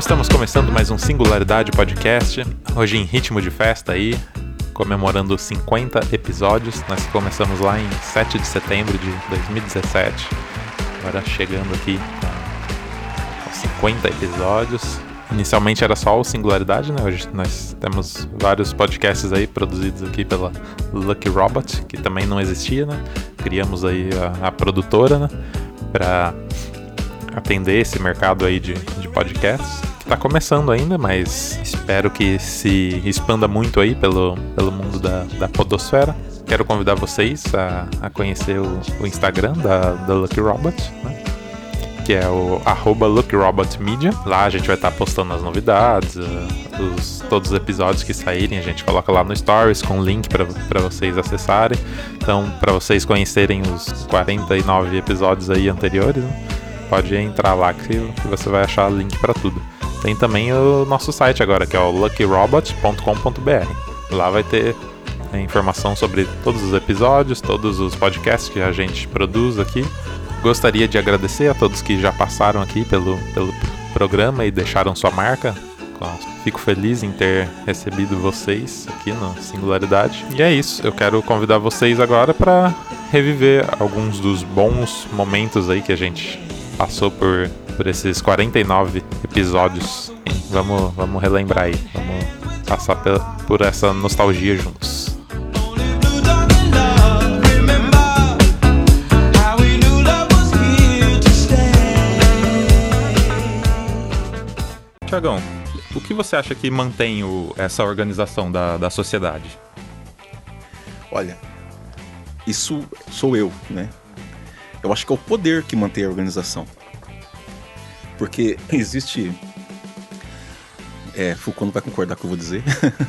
estamos começando mais um Singularidade Podcast, hoje em ritmo de festa aí, comemorando 50 episódios. Nós começamos lá em 7 de setembro de 2017, agora chegando aqui com 50 episódios. Inicialmente era só o Singularidade, né? Hoje nós temos vários podcasts aí produzidos aqui pela Lucky Robot, que também não existia, né? Criamos aí a, a produtora, né? Para atender esse mercado aí de, de podcasts, está começando ainda, mas espero que se expanda muito aí pelo, pelo mundo da, da podosfera. Quero convidar vocês a, a conhecer o, o Instagram da, da Lucky Robot, né? que é o arroba LuckyRobotMedia. Lá a gente vai estar tá postando as novidades, uh, os, todos os episódios que saírem, a gente coloca lá no Stories com link para vocês acessarem. Então, para vocês conhecerem os 49 episódios aí anteriores, né? Pode entrar lá que, você vai achar link para tudo. Tem também o nosso site agora, que é o luckyrobot.com.br. Lá vai ter informação sobre todos os episódios, todos os podcasts que a gente produz aqui. Gostaria de agradecer a todos que já passaram aqui pelo, pelo programa e deixaram sua marca. Fico feliz em ter recebido vocês aqui no Singularidade. E é isso, eu quero convidar vocês agora para reviver alguns dos bons momentos aí que a gente passou por, por esses 49 episódios. Vamos, vamos relembrar aí, vamos passar por essa nostalgia juntos. Tiagão, o que você acha que mantém o, essa organização da, da sociedade? Olha, isso sou eu, né? Eu acho que é o poder que mantém a organização. Porque existe. É, Foucault não vai concordar com o que eu vou dizer,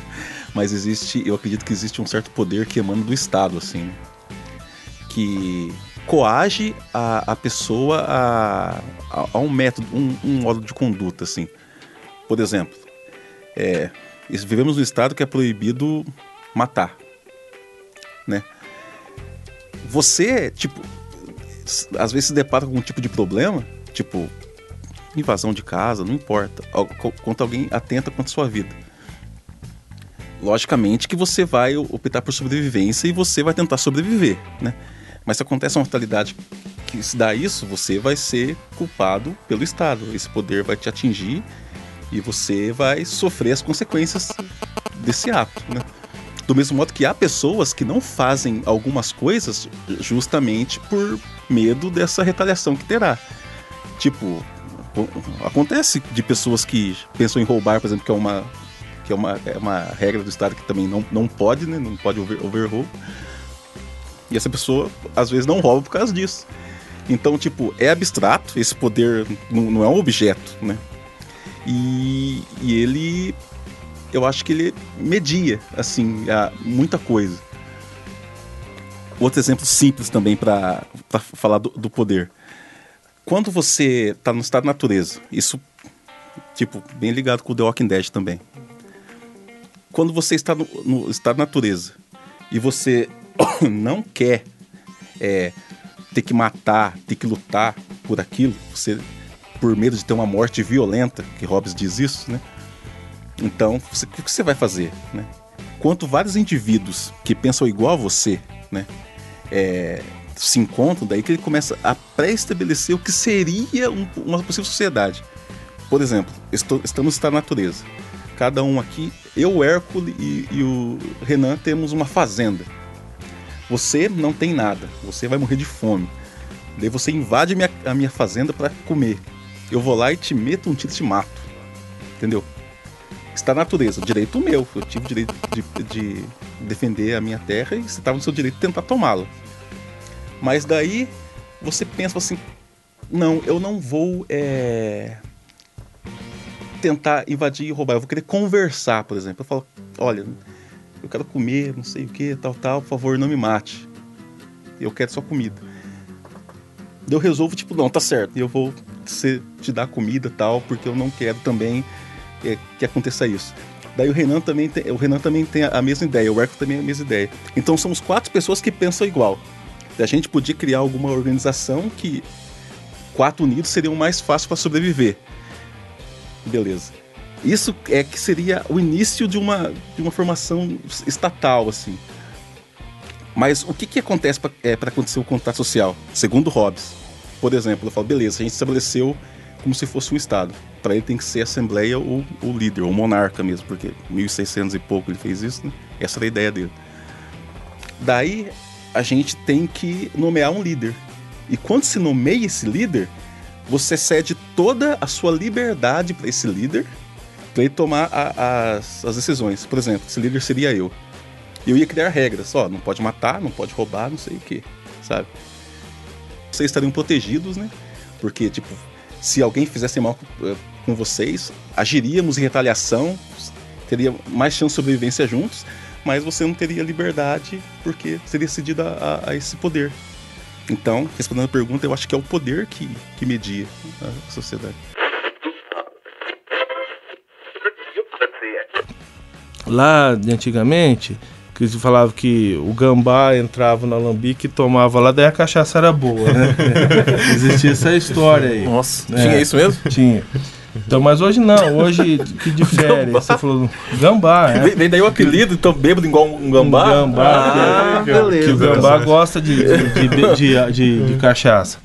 mas existe, eu acredito que existe um certo poder que emana do Estado, assim, né? que coage a, a pessoa a, a, a um método, um, um, modo de conduta, assim. Por exemplo, é, vivemos num estado que é proibido matar, né? Você, tipo, às vezes se depara com algum tipo de problema, tipo invasão de casa, não importa, quanto alguém atenta contra a sua vida. Logicamente que você vai optar por sobrevivência e você vai tentar sobreviver, né? Mas se acontece uma fatalidade que se dá isso, você vai ser culpado pelo Estado. Esse poder vai te atingir e você vai sofrer as consequências desse ato, né? Do mesmo modo que há pessoas que não fazem algumas coisas justamente por medo dessa retaliação que terá. Tipo, acontece de pessoas que pensam em roubar, por exemplo, que é uma que é uma, é uma regra do Estado que também não, não pode, né? Não pode over, overhold. E essa pessoa, às vezes, não rouba por causa disso. Então, tipo, é abstrato, esse poder não, não é um objeto, né? E, e ele, eu acho que ele media, assim, muita coisa. Outro exemplo simples também para falar do, do, poder. Quando você está no estado de natureza, isso, tipo, bem ligado com o The Walking Dead também. Quando você está no, no estado de natureza e você não quer é, ter que matar, ter que lutar por aquilo, você por medo de ter uma morte violenta, que Hobbes diz isso, né? Então, o que você vai fazer, né? Quanto vários indivíduos que pensam igual a você, né? É, se encontram, daí que ele começa a pré-estabelecer o que seria um, uma possível sociedade. Por exemplo, estou, estamos na natureza. Cada um aqui, eu, o Hércules e, e o Renan temos uma fazenda. Você não tem nada, você vai morrer de fome. Daí você invade minha, a minha fazenda para comer eu vou lá e te meto um tiro e te mato. Entendeu? Está na natureza, direito meu. Eu tive direito de, de defender a minha terra e você estava no seu direito de tentar tomá-la. Mas daí você pensa assim: não, eu não vou é, tentar invadir e roubar, eu vou querer conversar, por exemplo. Eu falo: olha, eu quero comer, não sei o que, tal, tal, por favor, não me mate. Eu quero só comida. Eu resolvo, tipo, não, tá certo. Eu vou te dar comida tal, porque eu não quero também é, que aconteça isso. Daí o Renan também tem, o Renan também tem a mesma ideia, o Erco também tem a mesma ideia. Então somos quatro pessoas que pensam igual. A gente podia criar alguma organização que quatro unidos seriam mais fácil para sobreviver. Beleza. Isso é que seria o início de uma, de uma formação estatal, assim. Mas o que, que acontece para é, acontecer o contrato social? Segundo Hobbes, por exemplo, eu falo, beleza, a gente estabeleceu como se fosse um Estado. Para ele tem que ser a Assembleia ou o líder, ou monarca mesmo, porque 1600 e pouco ele fez isso, né? Essa era a ideia dele. Daí a gente tem que nomear um líder. E quando se nomeia esse líder, você cede toda a sua liberdade para esse líder, para ele tomar a, as, as decisões. Por exemplo, esse líder seria eu. Eu ia criar regras, ó, não pode matar, não pode roubar, não sei o que, sabe? Vocês estariam protegidos, né? Porque, tipo, se alguém fizesse mal eh, com vocês, agiríamos em retaliação, teria mais chance de sobrevivência juntos, mas você não teria liberdade porque seria cedido a, a, a esse poder. Então, respondendo a pergunta, eu acho que é o poder que, que media a sociedade. Lá de antigamente, que eles falavam que o gambá entrava no alambique e tomava lá, daí a cachaça era boa, né? Existia essa história aí. Nossa, né? tinha isso mesmo? Tinha. Então, mas hoje não, hoje que difere. Gambá. Você falou gambá, é. Vem daí o apelido, então bêbado igual um gambá? Um gambá, ah, que, beleza. que o gambá gosta de, de, de, de, de, de cachaça.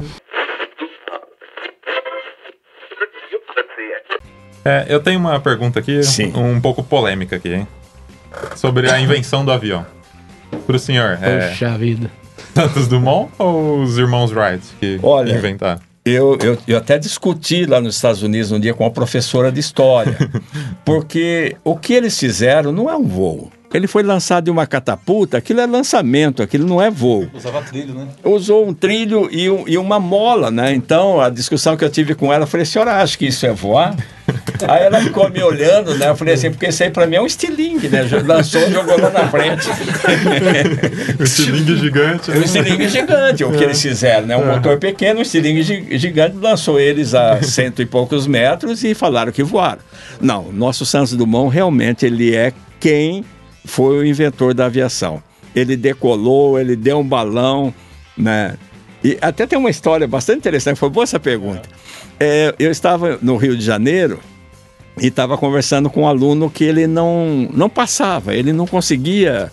É, eu tenho uma pergunta aqui, Sim. um pouco polêmica aqui, hein? Sobre a invenção do avião. Pro senhor, é Poxa vida. Santos Dumont ou os irmãos Wright que Olha, inventaram? Eu, eu, eu até discuti lá nos Estados Unidos um dia com uma professora de história, porque o que eles fizeram não é um voo. Ele foi lançado de uma catapulta, aquilo é lançamento, aquilo não é voo. Usava trilho, né? Usou um trilho e, um- e uma mola, né? Então, a discussão que eu tive com ela, eu falei, senhora acha que isso é voar? Aí ela ficou me olhando, né? Eu falei assim, porque isso aí pra mim é um estilingue, né? Lançou e jogou lá na frente. O estilingue gigante. É um estilingue gigante, o que eles fizeram, né? Um motor pequeno, um estilingue gi- gigante, lançou eles a cento e poucos metros e falaram que voaram. Não, nosso Santos Dumont realmente ele é quem foi o inventor da aviação. Ele decolou, ele deu um balão, né? E até tem uma história bastante interessante, foi boa essa pergunta. É, eu estava no Rio de Janeiro e estava conversando com um aluno que ele não, não passava, ele não conseguia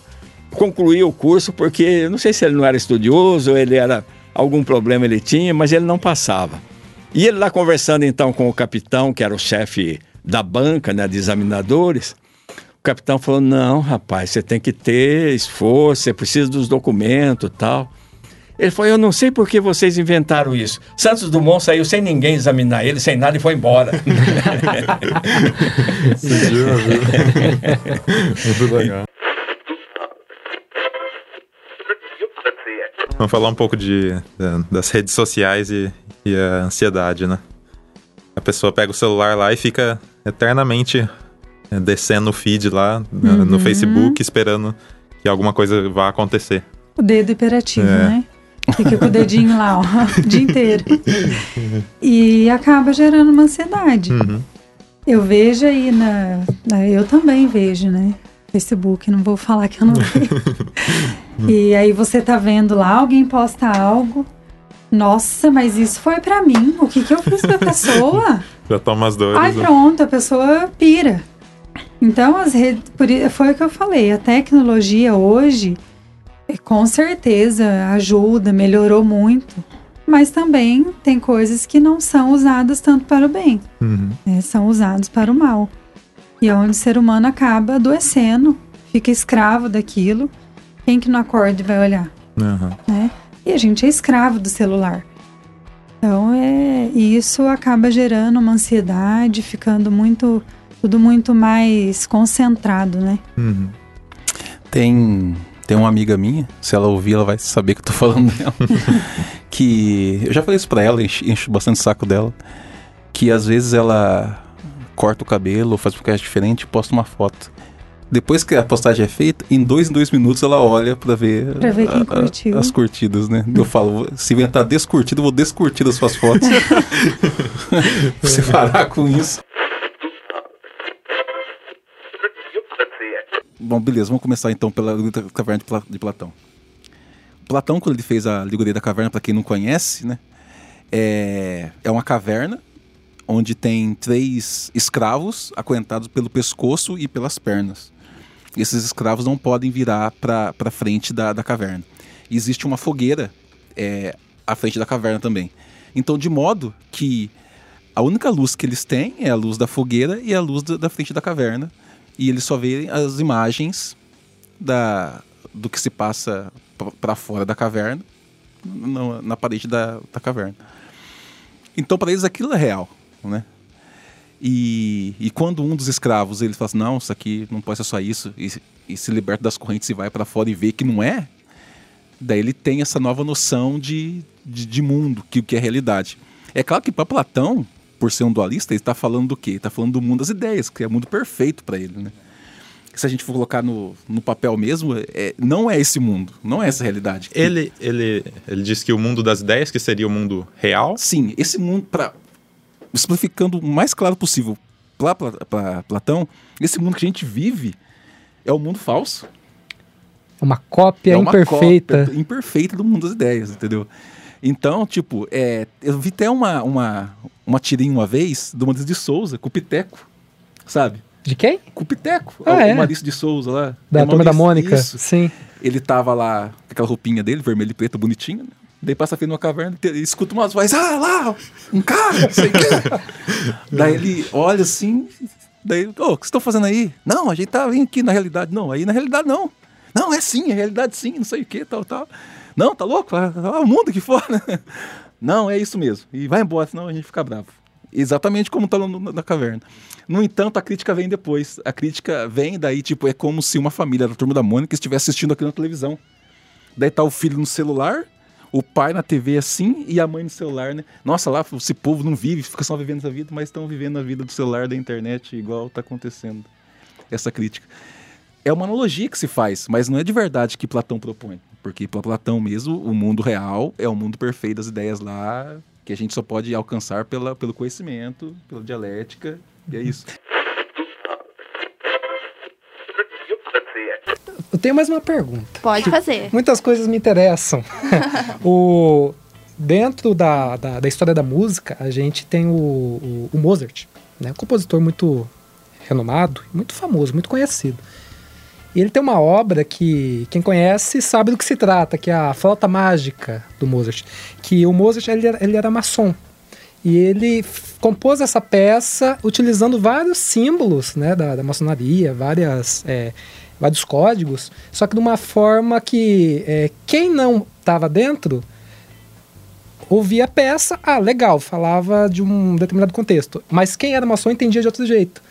concluir o curso porque não sei se ele não era estudioso, ou ele era algum problema ele tinha, mas ele não passava. E ele lá conversando então com o capitão, que era o chefe da banca, né, de examinadores, o capitão falou: "Não, rapaz, você tem que ter esforço, você precisa dos documentos, tal". Ele falou: Eu não sei por que vocês inventaram isso. Santos Dumont saiu sem ninguém examinar ele, sem nada e foi embora. Muito legal. Vamos falar um pouco de, da- das redes sociais e, e a ansiedade, né? A pessoa pega o celular lá e fica eternamente é, descendo o feed lá né, no Facebook, esperando que alguma coisa vá acontecer. O dedo hiperativo, É. né? Fica com o dedinho lá, ó, o dia inteiro. E acaba gerando uma ansiedade. Uhum. Eu vejo aí na, na- Eu também vejo, né? Facebook, não vou falar que eu não vejo. e aí você tá vendo lá, alguém posta algo. Nossa, mas isso foi pra mim. O que que eu fiz pra pessoa? Já toma as dores. Ai, né? pronto, a pessoa pira. Então, as redes, por foi o que eu falei, a tecnologia hoje, com certeza, ajuda, melhorou muito, mas também tem coisas que não são usadas tanto para o bem, Uhum. né, são usados para o mal. E é onde o ser humano acaba adoecendo, fica escravo daquilo. Quem que não acorda e vai olhar? Uhum. né? E a gente é escravo do celular. Então é isso acaba gerando uma ansiedade, ficando muito tudo muito mais concentrado, né? Uhum. Tem, tem uma amiga minha, se ela ouvir, ela vai saber que eu tô falando dela. que eu já falei isso pra ela, encho, encho bastante o saco dela. Que às vezes ela corta o cabelo faz um podcast diferente e posta uma foto. Depois que a postagem é feita, em dois em dois minutos ela olha pra ver, Pra ver a- curtiu. as curtidas, né? Eu falo, se inventar descurtido, eu vou descurtir as suas fotos. Você parar com isso. Bom, beleza, vamos começar então pela Caverna de Pla- de Platão. Platão, quando ele fez a Alegoria da Caverna, para quem não conhece, né? É, é uma caverna onde tem três escravos acorrentados pelo pescoço e pelas pernas. Esses escravos não podem virar para frente da, da caverna. Existe uma fogueira é, à frente da caverna também. Então, de modo que a única luz que eles têm é a luz da fogueira e a luz da, da frente da caverna. E eles só veem as imagens da, do que se passa para fora da caverna, na, na parede da, da caverna. Então, para eles, aquilo é real, né? E, e quando um dos escravos ele fala assim, não, isso aqui não pode ser só isso, e, e se liberta das correntes e vai para fora e vê que não é, daí ele tem essa nova noção de, de, de mundo, que o que é realidade. É claro que para Platão, por ser um dualista, ele está falando do quê? Ele está falando do mundo das ideias, que é o mundo perfeito para ele, né? Se a gente for colocar no, no papel mesmo, é, não é esse mundo, não é essa realidade. Ele, ele, ele diz que o mundo das ideias, que seria o mundo real. Sim, esse mundo, para simplificando o mais claro possível para Platão, esse mundo que a gente vive é o um mundo falso. É uma cópia é uma imperfeita. Cópia imperfeita do mundo das ideias, entendeu? Então, tipo, é, eu vi até uma, uma, uma tirinha uma vez do Maurício de Souza, com o Piteco, sabe? De quem? Com o Piteco, ah, o, é? o Maurício de Souza lá. Da é turma da Mônica, isso. sim. Ele tava lá com aquela roupinha dele, vermelho e preto, bonitinho, né? Daí passa feio numa caverna e escuta umas vozes, ah, lá, um cara, não sei o quê. daí ele olha assim, daí, ô, oh, o que vocês estão fazendo aí? Não, a gente tá vindo aqui na realidade. Não, aí na realidade não. Não, é sim, é realidade sim, não sei o que, tal, tal. Não, tá louco? O mundo aqui fora. Não, é isso mesmo. E vai embora, senão a gente fica bravo. Exatamente como tá na, na caverna. No entanto, a crítica vem depois. A crítica vem daí, tipo, é como se uma família da turma da Mônica estivesse assistindo aquilo na televisão. Daí tá o filho no celular, o pai na TV assim e a mãe no celular, né? Nossa, lá esse povo não vive, fica só vivendo essa vida, mas estão vivendo a vida do celular, da internet, igual tá acontecendo. Essa crítica. É uma analogia que se faz, mas não é de verdade que Platão propõe. Porque para Platão mesmo, o mundo real é o mundo perfeito das ideias lá, que a gente só pode alcançar pela, pelo conhecimento, pela dialética, e é isso. Eu tenho mais uma pergunta. Pode fazer. Muitas coisas me interessam. o, dentro da, da, da, história da música, a gente tem o, o, o Mozart, né? um compositor muito renomado, muito famoso, muito conhecido. E ele tem uma obra que quem conhece sabe do que se trata, que é a Flauta Mágica do Mozart. Que o Mozart ele era, ele era maçom. E ele compôs essa peça utilizando vários símbolos né, da, da maçonaria, várias, é, vários códigos, só que de uma forma que é, quem não estava dentro ouvia a peça, ah, legal, falava de um determinado contexto. Mas quem era maçom entendia de outro jeito.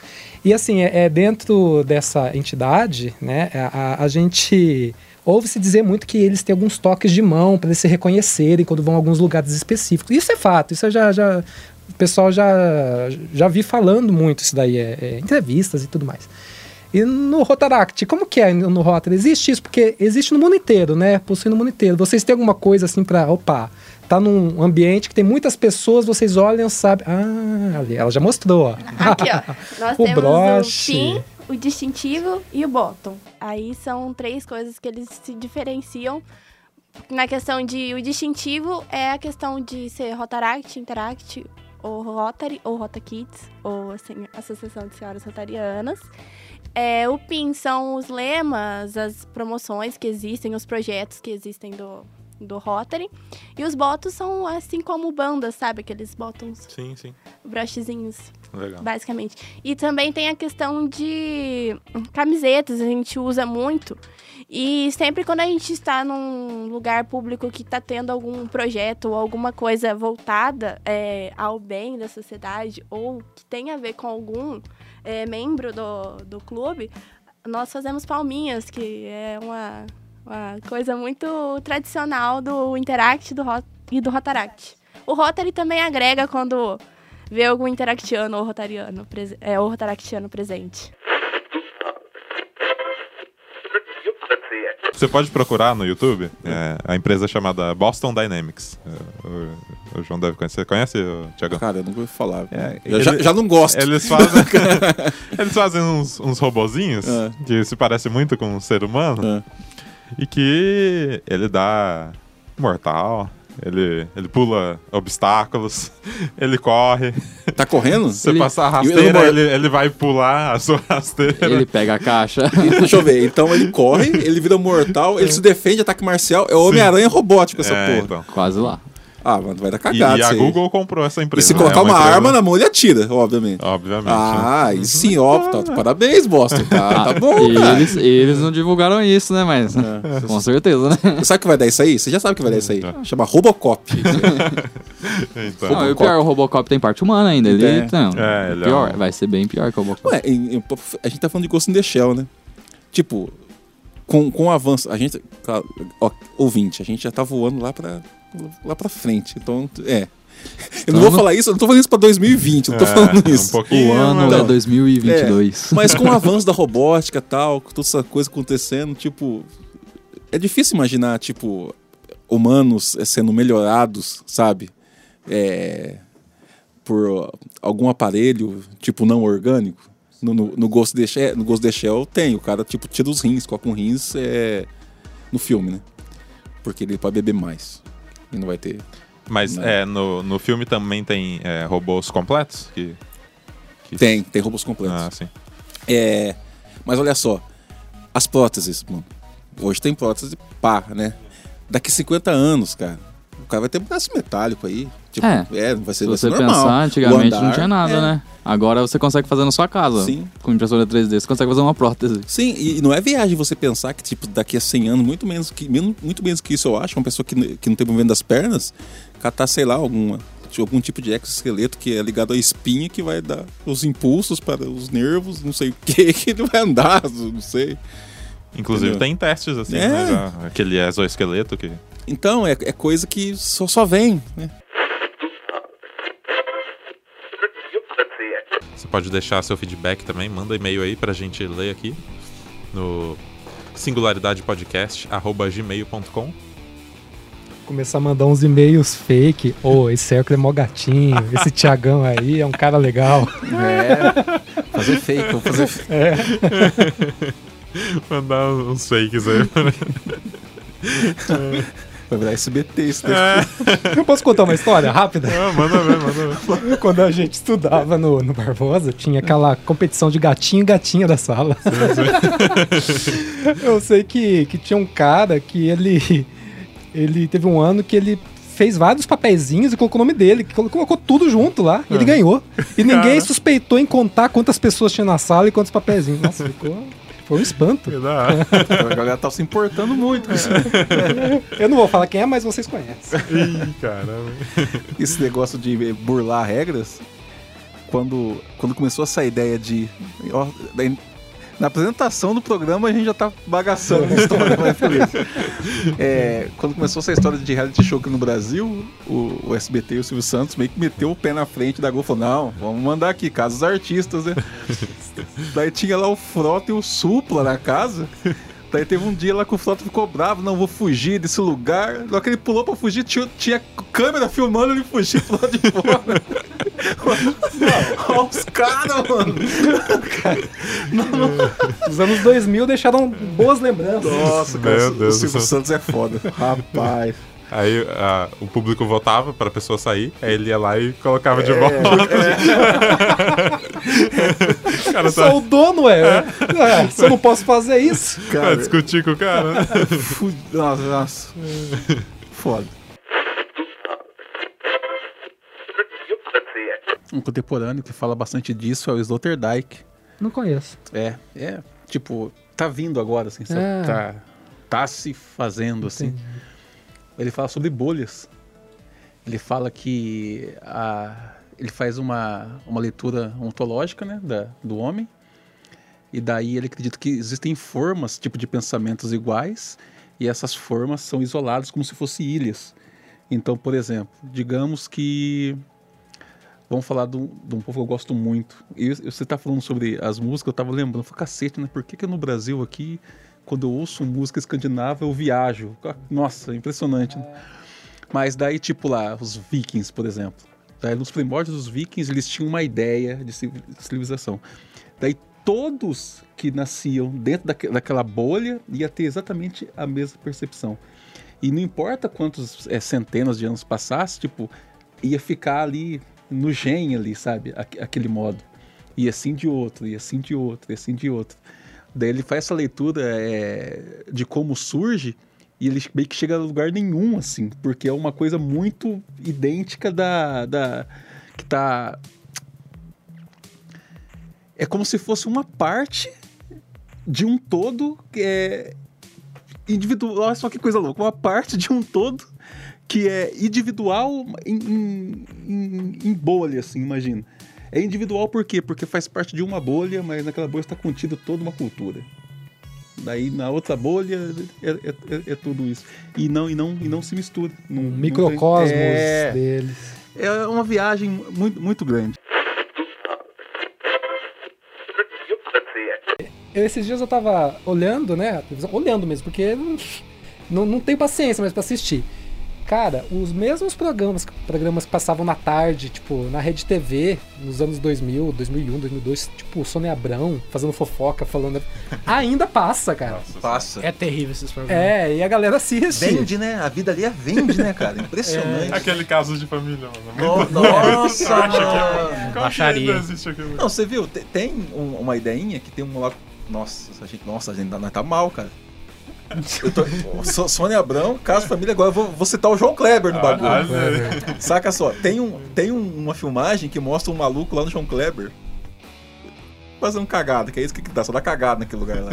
E assim, é, é dentro dessa entidade, né, a, a gente ouve-se dizer muito que eles têm alguns toques de mão para eles se reconhecerem quando vão a alguns lugares específicos. Isso é fato, isso já, já o pessoal já, já vi falando muito isso daí, é, é, entrevistas e tudo mais. E no Rotaract, como que é no Rotary? Existe isso? Porque existe no mundo inteiro, né? Possui no mundo inteiro. Vocês têm alguma coisa assim para, opa, tá num ambiente que tem muitas pessoas, vocês olham, sabem. Ah, ali, ela já mostrou, ó. Aqui, ó. Nós o temos broche. o pin, o distintivo e o bottom. Aí são três coisas que eles se diferenciam. Na questão de o distintivo é a questão de ser Rotaract, Interact, ou Rotary, ou Rota Kids, ou assim, Associação de Senhoras Rotarianas. É, o PIN são os lemas, as promoções que existem, os projetos que existem do, do Rotary. E os botos são assim como bandas, sabe? Aqueles botões. Sim, sim. Brochezinhos. Legal. Basicamente. E também tem a questão de camisetas, a gente usa muito. E sempre quando a gente está num lugar público que está tendo algum projeto ou alguma coisa voltada é, ao bem da sociedade ou que tem a ver com algum é, membro do, do clube, nós fazemos palminhas, que é uma, uma coisa muito tradicional do Interact do Rot e do Rotaract. O Rotary também agrega quando vê algum interactiano ou rotariano, é, ou rotaractiano presente. Você pode procurar no YouTube é, a empresa chamada Boston Dynamics. É, o, o, João deve conhecer. Conhece, Tiago? Cara, eu não vou falar. É, eu já, já, não gosto. Eles fazem, eles fazem uns, uns robozinhos é. que se parecem muito com um ser humano É. e que ele dá mortal. Ele, ele pula obstáculos, ele corre. Tá correndo? Você Ele- passar a rasteira, não- ele, ele vai pular a sua rasteira. Ele pega a caixa. E, Deixa eu ver. Então ele corre, ele vira mortal, ele se defende, ataque marcial. É o Homem-Aranha robótico essa É, porra. então. Quase lá. Ah, mano, vai dar E, cagada. e a isso aí. Google comprou essa E empresa. se né? colocar É uma, empresa- arma na mão, ele atira, obviamente. Obviamente. né? Ah, e sim, ó, tá, parabéns, Boston. Tá, tá bom, e cara. eles, eles não divulgaram isso, né? Mas É. com certeza, né? Você sabe o que vai dar isso aí? Você já sabe o que vai dar isso aí. Chama Robocop. Então, Não, e o pior, o Robocop tem parte humana ainda. Ele, É. não, É, ele é pior, um- vai ser bem pior que o Robocop. Ué, em- em- a gente tá falando de Ghost in the Shell, né? Tipo, com, com o avanço, a gente, claro, ó, ouvinte, a gente já tá voando lá pra, lá pra frente. Então, é. Eu não vou Então- falar isso, eu não tô falando isso pra 2020, eu não tô é, falando Um isso. pouquinho, o ano mas- é 2022. Mas com o avanço da robótica e tal, com toda essa coisa acontecendo, tipo. É difícil imaginar, tipo, humanos eh, sendo melhorados, sabe? É, por algum aparelho, tipo, não orgânico. No, no, no Ghost the Shell, no Ghost the Shell tem, o cara, tipo, tira os rins, coloca um rins é, no filme, né? Porque ele pode beber mais. E não vai ter. Mas é, no, no filme também tem é, robôs completos? Que, que- Tem, tem robôs completos. Ah, sim. É, mas olha só, as próteses, mano. Hoje tem prótese pá, né? Daqui 50 anos, cara, o cara vai ter um braço metálico aí. Tipo, É. é, vai ser, Se vai ser você normal. pensar, antigamente O não andar, tinha nada, é. né? Agora você consegue fazer na sua casa. Sim. Com impressora 3D, você consegue fazer uma prótese. Sim, e não é viagem você pensar que, tipo, daqui a 100 anos, muito menos que, muito menos que isso, eu acho, uma pessoa que, que não tem movimento das pernas, catar, sei lá, alguma, algum tipo de exoesqueleto que é ligado à espinha que vai dar os impulsos para os nervos, não sei o que, que ele vai andar, não sei. Inclusive Entendeu? tem testes, assim, É. né, aquele exoesqueleto que... Então, é, é coisa que só, só vem, né? Você pode deixar seu feedback também, manda e-mail aí pra gente ler aqui no singularidadepodcast.gmail.com Começar a mandar uns e-mails fake. Ô, esse Hércules é mó gatinho. Esse Tiagão aí é um cara legal. É, fazer fake, vou fazer Mandar uns fakes aí. Vai virar SBT isso daí. Eu posso contar uma história rápida? Ah, manda ver, manda ver. Quando a gente estudava no, no Barbosa, tinha aquela competição de gatinho e gatinha da sala. Eu sei que, que tinha um cara que ele, ele teve um ano que ele fez vários papeizinhos e colocou o nome dele, colocou tudo junto lá, e ele ganhou. E ninguém Cara. suspeitou em contar quantas pessoas tinha na sala e quantos papeizinhos. Nossa, ficou. Foi um espanto. A galera tá se importando muito com isso. Eu não vou falar quem é, mas vocês conhecem. Ih, caramba. esse negócio de burlar regras, quando, quando começou essa ideia de. ó, na apresentação do programa a gente já tá bagaçando a história, mas beleza. É, quando começou essa história de reality show aqui no Brasil, o, o SBT e o Silvio Santos meio que meteu o pé na frente da e falou: não, vamos mandar aqui, casos artistas, né? Daí tinha lá o Frota e o Supla na casa. Daí teve um dia lá que o Frota ficou bravo, não, vou fugir desse lugar. Hora que ele pulou pra fugir, tinha, tinha câmera filmando ele fugir pro lado de fora. Olha os caras, mano. Os anos 2000 deixaram boas lembranças. Nossa, cara, Meu o Deus do Silvio. Santos é foda. Rapaz. Aí a- o público votava pra pessoa sair, aí ele ia lá e colocava É, de volta. o cara Sou tá o dono, é. é. Se eu não posso fazer isso. pra Cara, discutir com o cara. nossa, nossa. Foda. Um contemporâneo que fala bastante disso é o Sloterdijk. Não conheço. É, é, tipo, tá vindo agora, assim? É. Tá, tá se fazendo, assim. Entendi. Ele fala sobre bolhas. Ele fala que a, ele faz uma, uma leitura ontológica né, da, do homem. E daí ele acredita que existem formas, tipo de pensamentos iguais, e essas formas são isoladas como se fossem ilhas. Então, por exemplo, digamos que. Vamos falar de um, de um povo que eu gosto muito. E você está falando sobre as músicas, eu estava lembrando, falei, cacete, né? Por que, que no Brasil aqui, quando eu ouço música escandinava, eu viajo? Nossa, impressionante, né? Mas daí, tipo lá, os vikings, por exemplo. Daí, nos primórdios dos vikings, eles tinham uma ideia de civi- civilização. Daí, todos que nasciam dentro daque- daquela bolha ia ter exatamente a mesma percepção. E não importa quantos é, centenas de anos passasse, tipo, ia ficar ali no gen ali, sabe? Aque- Aquele modo. E assim de outro, e assim de outro, e assim de outro. Daí ele faz essa leitura é, de como surge e ele meio que chega a lugar nenhum, assim, porque é uma coisa muito idêntica da. da que tá. É como se fosse uma parte de um todo é individual. Olha só que coisa louca, uma parte de um todo que é individual em, em, em- em bolha, assim, imagina. É individual por quê? Porque faz parte de uma bolha, mas naquela bolha está contida toda uma cultura. Daí na outra bolha é, é- é- é tudo isso. E não, e não, e não se mistura. Não, Um não microcosmos tem- é, deles. é uma viagem muito, muito grande. Eu, esses dias eu tava olhando, né? Olhando mesmo, porque não, não, não tenho paciência mais pra assistir. Cara, os mesmos programas, programas que passavam na tarde, tipo, na Rede TV, nos anos 2000, 2001, 2002, tipo, Sônia Abrão fazendo fofoca, falando. Ainda passa, cara. Passa. É terrível esses programas. É, e a galera assiste. Vende, né? A vida ali é vende, né, cara? Impressionante. Aquele caso de família, mano. No- Nossa, mano. Baixaria. Não você viu? Te- Tem um- uma ideinha que tem um lá. Nossa, a gente, nossa, a gente nós tá mal, cara. Eu tô, Sô- Sônia Abrão, caso família, agora eu vou, vou citar o João Kleber no bagulho. Ah, Saca só, tem, um, tem um- uma filmagem que mostra um maluco lá no João Kleber fazendo cagada, que é isso que dá, só dá cagada naquele lugar lá.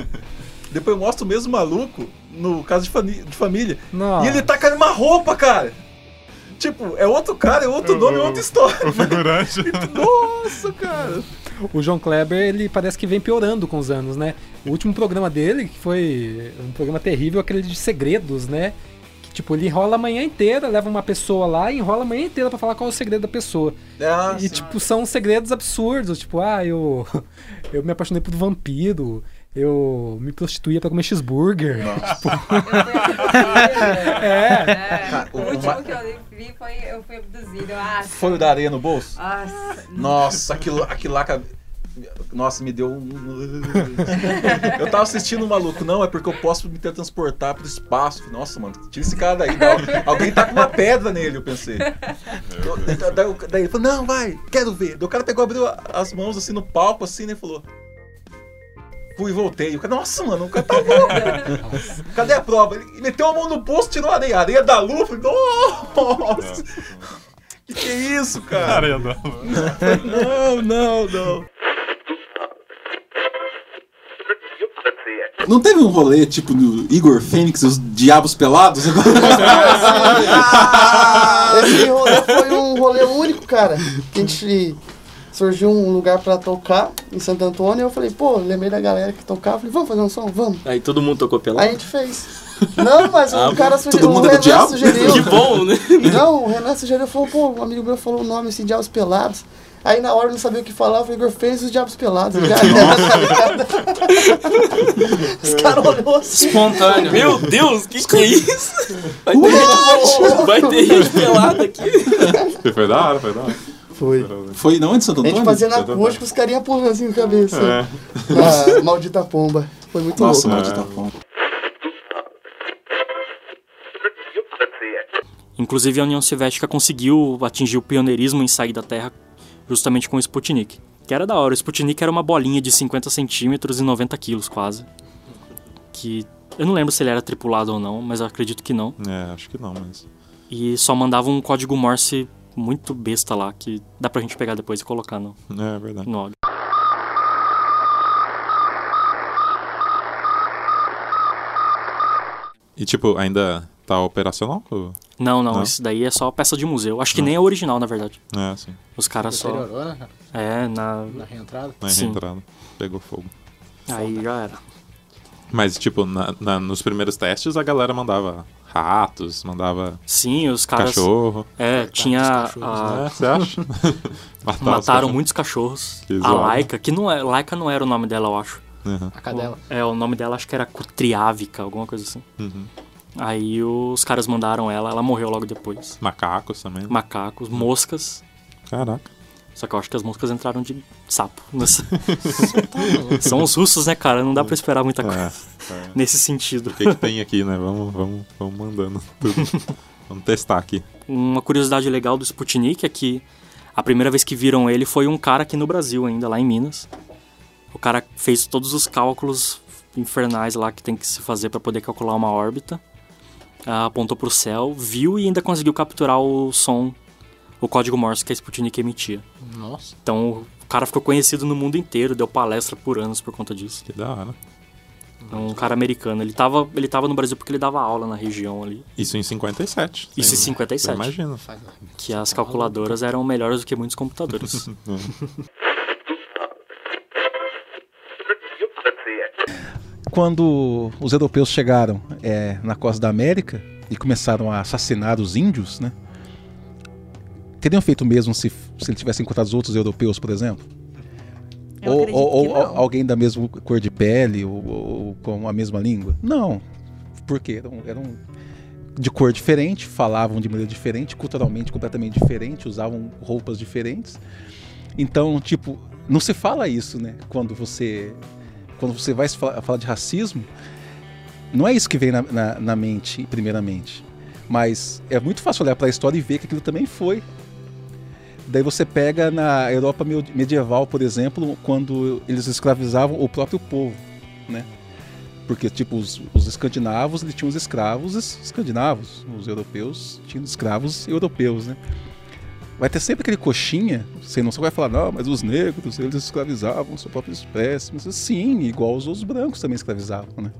Depois mostra o mesmo maluco no caso de, fami- de família. Nossa. E ele tá com uma roupa, cara. Tipo, é outro cara, é outro nome, é outra história. O figurante. Nossa, cara. O João Kleber, ele parece que vem piorando com os anos, né? O último programa dele, que foi um programa terrível, aquele de segredos, né? Que, tipo, ele enrola a manhã inteira, leva uma pessoa lá e enrola a manhã inteira pra falar qual é o segredo da pessoa. Ah, e, sim. tipo, são segredos absurdos. Tipo, ah, eu, eu me apaixonei por vampiro. Eu me prostituía pra comer cheeseburger. É. o- O uma- último que eu vi foi eu fui abduzido. Ah, Foi o da areia no bolso? Nossa. Nossa, aquilo, aquilo lá. Nossa, me deu um. Eu tava assistindo um maluco, não, é porque eu posso me teletransportar pro espaço. Nossa, mano, tira esse cara daí. dá- Alguém tá com uma pedra nele, eu pensei. Eu- Daí, eu- daí ele falou, não, vai, quero ver. Daí o cara pegou, abriu as mãos assim no palco, assim, né? E falou. Fui e voltei. O cara, nossa, mano, o cara tá louco. Cadê a prova? Ele meteu a mão no bolso, tirou a areia. A areia da lua. Falei, nossa! Que que é isso, cara? Areia da Não, não, não. Não teve um rolê tipo no Igor Fênix, os Diabos Pelados? Esse rolê foi um rolê único, cara. Que a gente surgiu um lugar pra tocar em Santo Antônio. Eu falei, pô, lembrei da galera que tocava. Falei, vamos fazer um som? Vamos. Aí todo mundo tocou Aí a pelado. gente fez. Não, mas Ah, o cara todo sugeriu. mundo o é do Renan diabo? sugeriu. Que bom, né? Não, o Renan sugeriu, falou, pô, um amigo meu falou o nome assim, Diabos Pelados. Aí na hora eu não sabia o que falar, eu falei, Igor fez os Diabos Pelados. Já era, tá? Os caras olhou assim. Espontâneo. Meu Deus, que que é isso? Vai ter gente, vai ter gente pelada aqui. Foi da hora, foi da hora. Foi. Foi não de Santo A gente Antônio? fazia na acústica, os carinha pulando assim na cabeça. É. Na maldita pomba. Foi muito Nossa, louco. maldita pomba. Inclusive a União Soviética conseguiu atingir o pioneirismo em sair da Terra justamente com o Sputnik. Que era da hora. O Sputnik era uma bolinha de 50 centímetros e 90 quilos quase. Que eu não lembro se ele era tripulado ou não, mas eu acredito que não. É, acho que não, mas. E só mandava um código Morse muito besta lá, que dá pra gente pegar depois e colocar no, É verdade. no áudio. E tipo, ainda tá operacional? Ou- Não, não, Não? isso daí é só peça de museu. Acho que Não. nem é original, na verdade. É, sim. Os caras só. Né? É, na. Na reentrada. Na Sim. reentrada. Pegou fogo. Aí já era. Mas, tipo, na- na- nos primeiros testes a galera mandava ratos, mandava Sim, os caras. cachorro. É, tinha. cachorros, a- É, você acha? Mataram cachorros. muitos cachorros. Que a zoado. Laika, que não é. Laika não era o nome dela, eu acho. Uhum, A cadela. É, o nome dela acho que era Cutriávica, alguma coisa assim. uhum. Aí os caras mandaram ela, ela morreu logo depois. Macacos também. Macacos, moscas. Caraca. Só que eu acho que as moscas entraram de sapo. nessa- São os russos, né, cara? Não dá pra esperar muita coisa É. nesse sentido. O que, que tem aqui, né? Vamos, vamos, vamos mandando tudo. vamos testar aqui. Uma curiosidade legal do Sputnik é que A primeira vez que viram ele foi um cara aqui no Brasil ainda, lá em Minas. O cara fez todos os cálculos infernais lá que tem que se fazer para poder calcular uma órbita. Ah, apontou pro céu, viu e ainda conseguiu capturar o som, o código Morse que a Sputnik emitia. Nossa. Então o cara ficou conhecido no mundo inteiro, deu palestra por anos por conta disso. Que da hora. É um cara americano. Ele tava, ele tava no Brasil porque ele dava aula na região ali. Isso em 57. Isso em Você 57. Imagina. Que as calculadoras eram melhores do que muitos computadores. Quando os europeus chegaram é, na costa da América e começaram a assassinar os índios, né? Teriam feito mesmo se, se ele tivesse encontrado os outros europeus, por exemplo? Eu ou ou- ou alguém da mesma cor de pele ou, ou com a mesma língua? Não. Porque eram, eram de cor diferente, falavam de maneira diferente, culturalmente completamente diferente, usavam roupas diferentes. Então, tipo, não se fala isso, né? Quando você quando você vai fa- falar de racismo, não é isso que vem na, na- na mente, primeiramente. Mas é muito fácil olhar para a história e ver que aquilo também foi. Daí você pega na Europa me- medieval, por exemplo, quando eles escravizavam o próprio povo, né? Porque, tipo, os, os escandinavos, eles tinham os escravos es- escandinavos, os europeus tinham escravos europeus, né? Vai ter sempre aquele coxinha, você não só vai falar, não, mas os negros, eles escravizavam sua própria espécie. Mas sim, igual os outros brancos também escravizavam, né?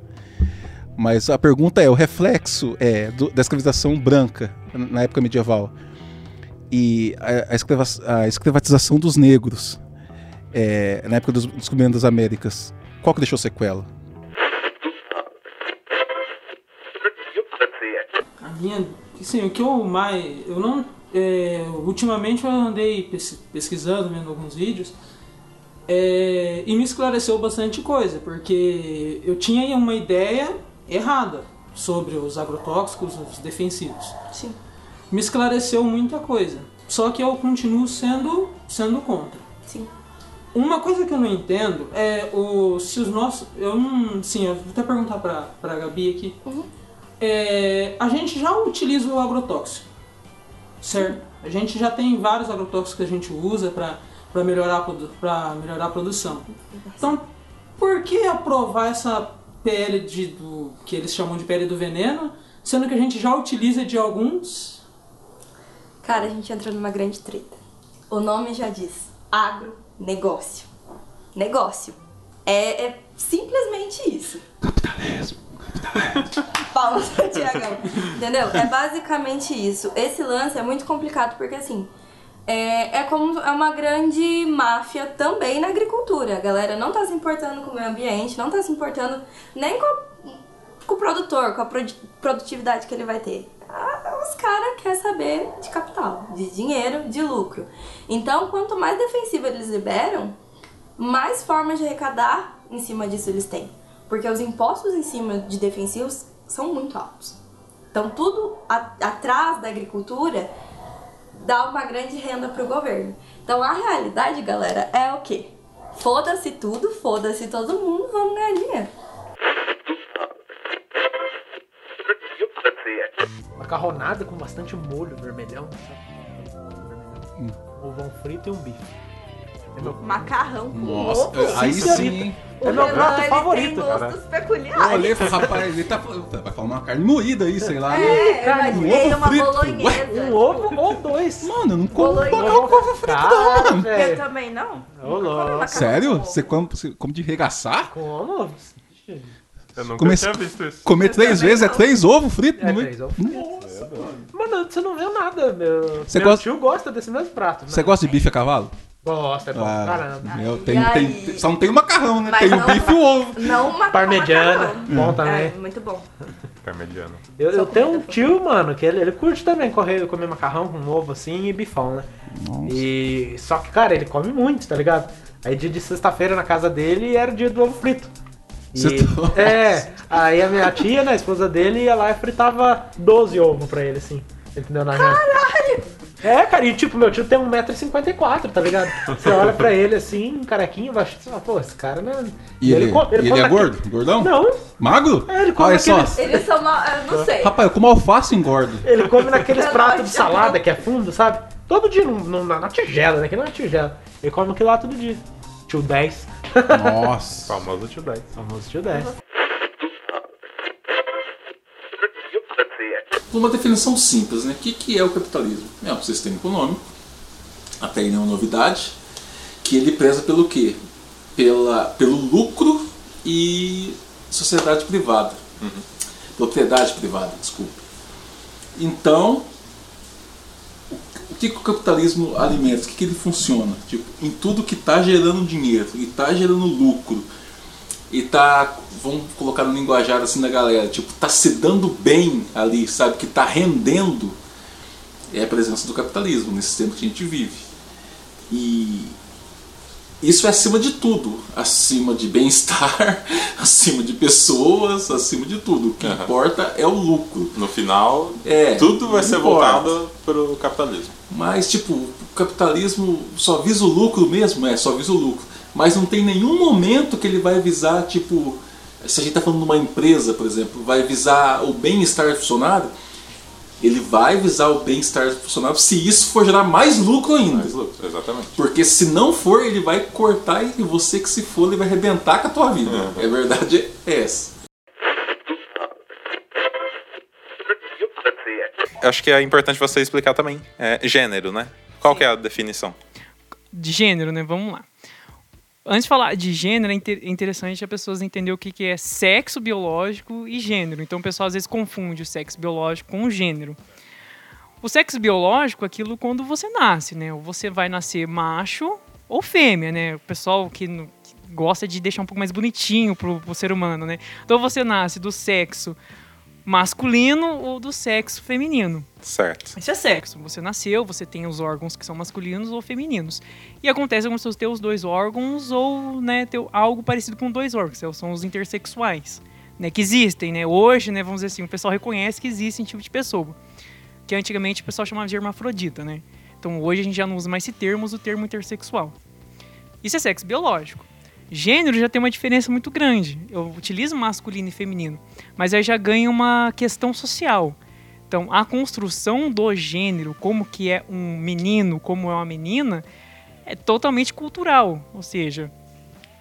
Mas a pergunta é, o reflexo é, do- da escravização branca na época medieval e a, a dos negros é, na época dos descobrimentos das Américas, qual que deixou sequela? A minha, assim, o que eu mais, eu não, é, ultimamente eu andei pes- pesquisando, vendo alguns vídeos, é, e me esclareceu bastante coisa, porque eu tinha uma ideia errada sobre os agrotóxicos, os defensivos. Sim. Me esclareceu muita coisa, só que eu continuo sendo, sendo contra. Sim. Uma coisa que eu não entendo é o, se os nossos. Eu não. Sim, eu vou até perguntar pra, pra Gabi aqui. É, a gente já utiliza o agrotóxico, certo? A gente já tem vários agrotóxicos que a gente usa pra pra melhorar, pra melhorar a produção. Então, por que aprovar essa pele de, do, que eles chamam de pele do veneno, sendo que a gente já utiliza de alguns? Cara, a gente entra numa grande treta. O nome já diz: agronegócio. Negócio. É, é simplesmente isso. Capitalismo. Palmas pra Tiagão. Entendeu? É basicamente isso. Esse lance é muito complicado porque assim. É, é como é uma grande máfia também na agricultura. A galera não tá se importando com o meio ambiente, não tá se importando nem com, a- com o produtor, com a produ- produtividade que ele vai ter. Ah, Os caras querem saber de capital, de dinheiro, de lucro. Então, quanto mais defensivo eles liberam, mais formas de arrecadar em cima disso eles têm. Porque os impostos em cima de defensivos são muito altos. Então, tudo a- atrás da agricultura dá uma grande renda pro governo. Então, a realidade, galera, é o quê? Foda-se tudo, foda-se todo mundo, vamos ganhar dinheiro. Macarronada com bastante molho vermelhão. sabe? Ovão frito e um bife. É meu- Macarrão com Nossa, ovo. aí Sim. O É meu Renan, prato favorito, tem cara. gostos Eu peculiares. olhei e falei, rapaz, ele tá falando, vai falar uma carne moída aí, sei lá. É, né? imaginei Um ovo uma frito. bolonhesa. Um ovo ou dois. Mano, eu não como macarrão com ovo frito, não, Cara, mano. Eu também não. Ô, louco. Sério? Você come, você come de regaçar? Como? Eu nunca Comer, tinha visto isso. comer três vezes é três ovos fritos? É, no meio? três ovos Mano, você não vê nada, meu. Você meu gosta- tio gosta desse mesmo prato. Você né? gosta de bife a cavalo? Gosta, é bom. Ah, Caramba. meu, E tem, aí? tem- só não tem o macarrão, né? Mas tem o não- bife e o ovo. Não uma Parmegiana, macarrão. bom também. É, muito bom. Parmegiana. Eu, eu tenho um tio, mano, que ele, ele curte também correr, comer macarrão com ovo assim e bifão, né? E só que, cara, ele come muito, tá ligado? Aí dia de sexta-feira na casa dele era o dia do ovo frito. E- Sextou. é, aí a minha tia, né, a esposa dele, ia lá e fritava 12 ovos pra ele, assim. Entendeu? Na Caralho! É, cara, e tipo, meu tio tem 1,54m, tá ligado? Você olha pra ele assim, carequinho, baixo, você fala, pô, esse cara não. E ele, co- ele, come é gordo? Gordão? Não, Magro? É, ele come Olha só. aqueles- Eles são mal. Eu não sei. Rapaz, eu como alface e engordo. ele come naqueles pratos de salada que é fundo, sabe? Todo dia no, no- na, na tigela, né? Que não é tigela. Ele come aquilo lá todo dia. Tio 10. Nossa. Famoso tio 10. Famoso tio 10. Uma definição simples, né? O que, que é o capitalismo? É um sistema econômico, até aí não é uma novidade, que ele preza pelo quê? Pela, pelo lucro e sociedade privada. Propriedade privada, desculpa. Então, que, que o capitalismo alimenta? O que, que ele funciona? Tipo, em tudo que está gerando dinheiro e está gerando lucro e tá, vamos colocar no linguajar assim da galera, tipo, tá se dando bem ali, sabe, que tá rendendo, é a presença do capitalismo nesse tempo que a gente vive. E isso é acima de tudo, acima de bem-estar, acima de pessoas, acima de tudo. O que Aham. importa é o lucro. No final, É, tudo vai ser importa. voltado pro capitalismo. Mas, tipo, o capitalismo só visa o lucro mesmo? É, só visa o lucro. Mas não tem nenhum momento que ele vai visar, tipo, se a gente está falando de uma empresa, por exemplo, vai visar o bem-estar do funcionário, ele vai visar o bem-estar do funcionário se isso for gerar mais lucro ainda. Mais lucro, exatamente. Porque se não for, ele vai cortar e você que se for, ele vai arrebentar com a tua vida. É verdade é essa. Acho que é importante você explicar também. É, gênero, né? Qual que é a definição? de gênero, né? Vamos lá. Antes de falar de gênero, é é interessante as pessoas entenderem o que, que é sexo biológico e gênero. Então o pessoal às vezes confunde o sexo biológico com o gênero. O sexo biológico é aquilo quando você nasce, né? Ou você vai nascer macho ou fêmea, né? O pessoal que, que gosta de deixar um pouco mais bonitinho pro, pro ser humano, né? Então você nasce do sexo masculino ou do sexo feminino. Certo. Isso é sexo. Você nasceu, você tem os órgãos que são masculinos ou femininos. E acontece algumas pessoas ter os dois órgãos ou né, ter algo parecido com dois órgãos. São os intersexuais. Né, que existem, né? Hoje, né, vamos dizer assim, o pessoal reconhece que existe esse tipo de pessoa. Que antigamente o pessoal chamava de hermafrodita, né? Então hoje a gente já não usa mais esse termo, usa o termo intersexual. Isso é sexo biológico. Gênero já tem uma diferença muito grande. Eu utilizo masculino e feminino, mas aí já ganha uma questão social. Então, a construção do gênero, como que é um menino, como é uma menina, é totalmente cultural. Ou seja,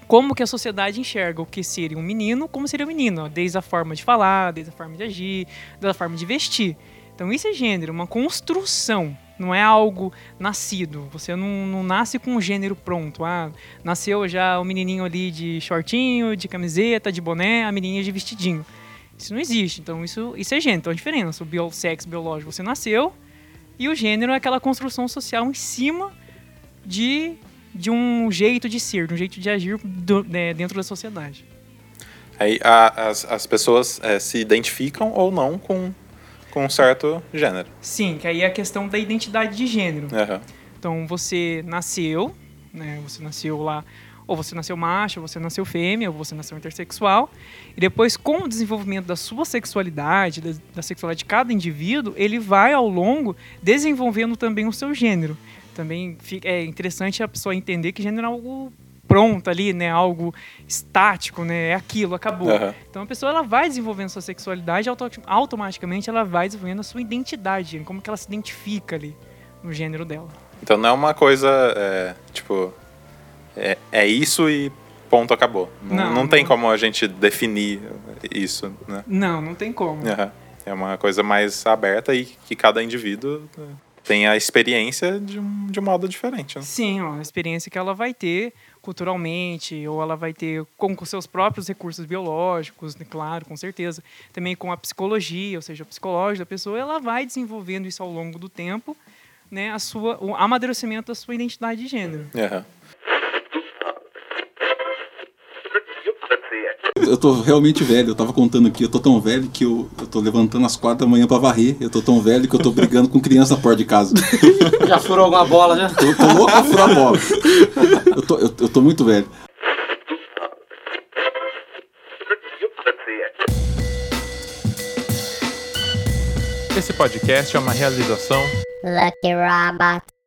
como que a sociedade enxerga o que seria um menino, como seria um menino, desde a forma de falar, desde a forma de agir, desde a forma de vestir. Então isso é gênero, uma construção, não é algo nascido. Você não, não nasce com um gênero pronto. Ah, nasceu já o menininho ali de shortinho, de camiseta, de boné, a menininha de vestidinho. Isso não existe. Então isso, isso é gênero. Então a diferença, o bio, sexo biológico você nasceu e o gênero é aquela construção social em cima de, de um jeito de ser, de um jeito de agir do- né, dentro da sociedade. Aí a- as, as pessoas é, se identificam ou não com, com um certo gênero. Sim, que aí é a questão da identidade de gênero. Aham. Então você nasceu, né? Você nasceu lá, ou você nasceu macho, ou você nasceu fêmea, ou você nasceu intersexual. E depois, com o desenvolvimento da sua sexualidade, da, da sexualidade de cada indivíduo, ele vai ao longo desenvolvendo também o seu gênero. Também é interessante a pessoa entender que gênero é algo pronto ali, né? Algo estático, né? É aquilo, acabou. Aham. Então a pessoa ela vai desenvolvendo sua sexualidade, auto- automaticamente ela vai desenvolvendo a sua identidade, como que ela se identifica ali no gênero dela. Então não é uma coisa, é, tipo, é, é isso e ponto, acabou. Não, Não, não tem não. como a gente definir isso, né? Não, não tem como. Aham. É uma coisa mais aberta e que cada indivíduo né, tem a experiência de um, de um modo diferente. Né? Sim, ó, a experiência que ela vai ter culturalmente, ou ela vai ter com, seus próprios recursos biológicos, né, claro, com certeza. Também com a psicologia, ou seja, o psicológico da pessoa, ela vai desenvolvendo isso ao longo do tempo, né, a sua, o amadurecimento da sua identidade de gênero. Aham. Eu tô realmente velho, eu tava contando aqui, eu tô tão velho que eu, eu tô levantando às quatro da manhã pra varrer. Eu tô tão velho que eu tô brigando com criança na porta de casa. Já furou alguma bola, já? Tô, tô louco pra furar a bola. Eu tô, eu, eu tô muito velho. Esse podcast é uma realização Lucky Robot.